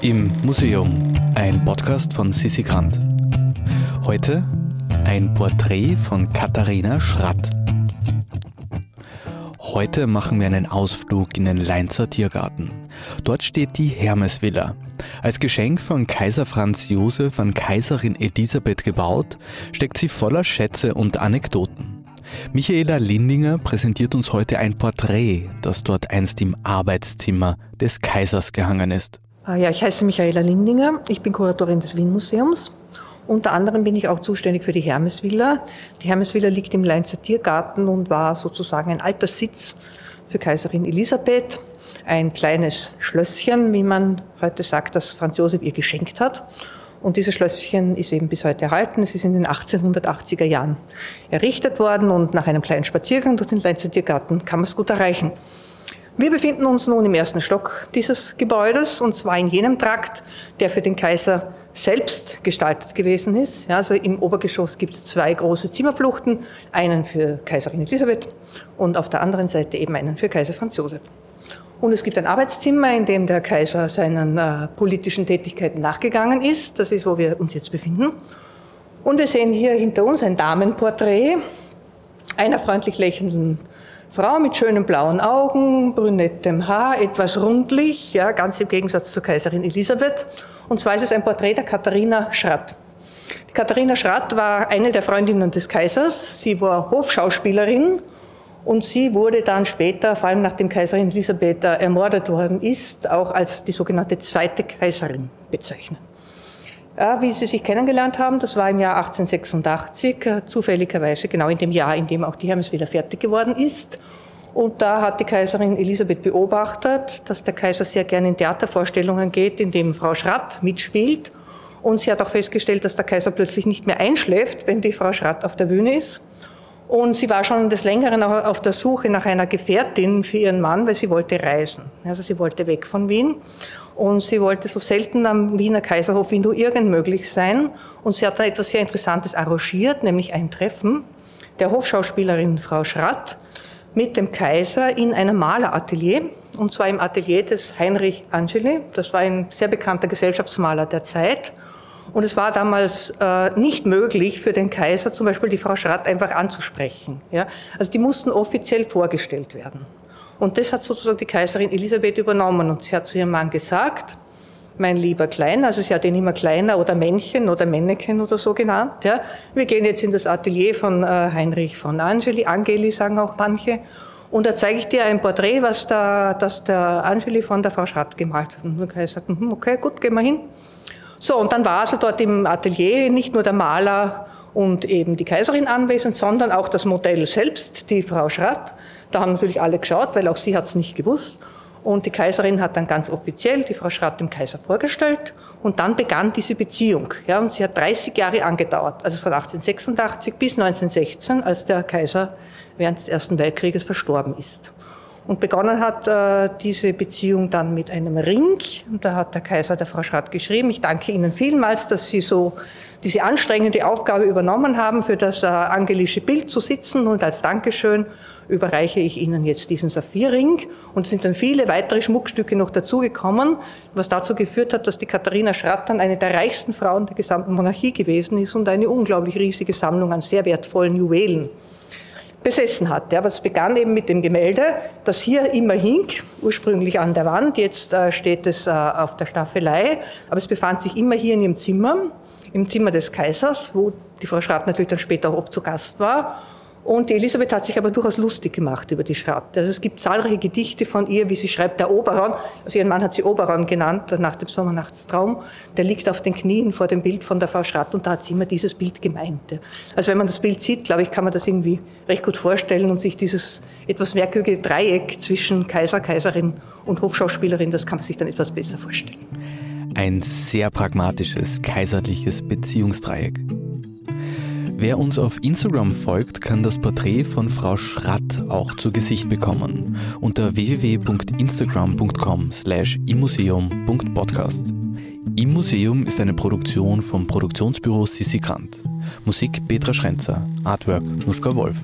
Im Museum, ein Podcast von Sissi Grant. Heute ein Porträt von Katharina Schratt. Heute machen wir einen Ausflug in den Leinzer Tiergarten. Dort steht die Hermesvilla. Als Geschenk von Kaiser Franz Josef an Kaiserin Elisabeth gebaut, steckt sie voller Schätze und Anekdoten. Michaela Lindinger präsentiert uns heute ein Porträt, das dort einst im Arbeitszimmer des Kaisers gehangen ist. Ah ja, ich heiße Michaela Lindinger, ich bin Kuratorin des Wien Museums. Unter anderem bin ich auch zuständig für die Hermesvilla. Die Hermesvilla liegt im Leinzer Tiergarten und war sozusagen ein alter Sitz für Kaiserin Elisabeth. Ein kleines Schlösschen, wie man heute sagt, das Franz Josef ihr geschenkt hat. Und dieses Schlösschen ist eben bis heute erhalten. Es ist in den 1880er Jahren errichtet worden und nach einem kleinen Spaziergang durch den Leinzer Tiergarten kann man es gut erreichen. Wir befinden uns nun im ersten Stock dieses Gebäudes und zwar in jenem Trakt, der für den Kaiser selbst gestaltet gewesen ist. Ja, also im Obergeschoss gibt es zwei große Zimmerfluchten, einen für Kaiserin Elisabeth und auf der anderen Seite eben einen für Kaiser Franz Josef. Und es gibt ein Arbeitszimmer, in dem der Kaiser seinen äh, politischen Tätigkeiten nachgegangen ist. Das ist, wo wir uns jetzt befinden. Und wir sehen hier hinter uns ein Damenporträt einer freundlich lächelnden Frau mit schönen blauen Augen, brünettem Haar, etwas rundlich, ja, ganz im Gegensatz zur Kaiserin Elisabeth. Und zwar ist es ein Porträt der Katharina Schratt. Die Katharina Schratt war eine der Freundinnen des Kaisers. Sie war Hofschauspielerin und sie wurde dann später, vor allem nachdem Kaiserin Elisabeth ermordet worden ist, auch als die sogenannte zweite Kaiserin bezeichnet. Ja, wie sie sich kennengelernt haben, das war im Jahr 1886, äh, zufälligerweise genau in dem Jahr, in dem auch die Hermesvilla fertig geworden ist. Und da hat die Kaiserin Elisabeth beobachtet, dass der Kaiser sehr gerne in Theatervorstellungen geht, in dem Frau Schratt mitspielt. Und sie hat auch festgestellt, dass der Kaiser plötzlich nicht mehr einschläft, wenn die Frau Schratt auf der Bühne ist. Und sie war schon des Längeren auf der Suche nach einer Gefährtin für ihren Mann, weil sie wollte reisen. Also sie wollte weg von Wien. Und sie wollte so selten am Wiener Kaiserhof wie nur irgend möglich sein. Und sie hat dann etwas sehr Interessantes arrangiert, nämlich ein Treffen der Hofschauspielerin Frau Schratt mit dem Kaiser in einem Maleratelier. Und zwar im Atelier des Heinrich Angeli. Das war ein sehr bekannter Gesellschaftsmaler der Zeit. Und es war damals äh, nicht möglich für den Kaiser zum Beispiel die Frau Schratt einfach anzusprechen. Ja? Also die mussten offiziell vorgestellt werden. Und das hat sozusagen die Kaiserin Elisabeth übernommen. Und sie hat zu ihrem Mann gesagt, mein lieber Kleiner, also sie hat ihn immer Kleiner oder Männchen oder Männchen oder so genannt. Ja. Wir gehen jetzt in das Atelier von äh, Heinrich von Angeli, Angeli sagen auch manche. Und da zeige ich dir ein Porträt, was da, das der Angeli von der Frau Schratt gemalt hat. Und der Kaiser sagt, hm, okay, gut, gehen wir hin. So, und dann war also dort im Atelier nicht nur der Maler und eben die Kaiserin anwesend, sondern auch das Modell selbst, die Frau Schratt. Da haben natürlich alle geschaut, weil auch sie hat es nicht gewusst. Und die Kaiserin hat dann ganz offiziell die Frau Schratt dem Kaiser vorgestellt und dann begann diese Beziehung. Ja, und sie hat 30 Jahre angedauert, also von 1886 bis 1916, als der Kaiser während des Ersten Weltkrieges verstorben ist. Und begonnen hat äh, diese Beziehung dann mit einem Ring. Und da hat der Kaiser der Frau Schratt geschrieben, ich danke Ihnen vielmals, dass Sie so diese anstrengende Aufgabe übernommen haben, für das äh, angelische Bild zu sitzen. Und als Dankeschön überreiche ich Ihnen jetzt diesen Saphirring. Und sind dann viele weitere Schmuckstücke noch dazugekommen, was dazu geführt hat, dass die Katharina Schratt dann eine der reichsten Frauen der gesamten Monarchie gewesen ist und eine unglaublich riesige Sammlung an sehr wertvollen Juwelen besessen hat. Aber es begann eben mit dem Gemälde, das hier immer hing, ursprünglich an der Wand. Jetzt äh, steht es äh, auf der Staffelei, aber es befand sich immer hier in ihrem Zimmer, im Zimmer des Kaisers, wo die Frau Schratt natürlich dann später auch oft zu Gast war. Und Elisabeth hat sich aber durchaus lustig gemacht über die Schratt. Also es gibt zahlreiche Gedichte von ihr, wie sie schreibt, der Oberon, also ihren Mann hat sie Oberon genannt, nach dem Sommernachtstraum, der liegt auf den Knien vor dem Bild von der Frau Schratt und da hat sie immer dieses Bild gemeint. Also wenn man das Bild sieht, glaube ich, kann man das irgendwie recht gut vorstellen und sich dieses etwas merkwürdige Dreieck zwischen Kaiser, Kaiserin und Hofschauspielerin, das kann man sich dann etwas besser vorstellen. Ein sehr pragmatisches, kaiserliches Beziehungsdreieck. Wer uns auf Instagram folgt, kann das Porträt von Frau Schratt auch zu Gesicht bekommen unter www.instagram.com slash immuseum.podcast. Im Museum ist eine Produktion vom Produktionsbüro Sissi Grant. Musik Petra Schrenzer, Artwork Nuschka Wolf.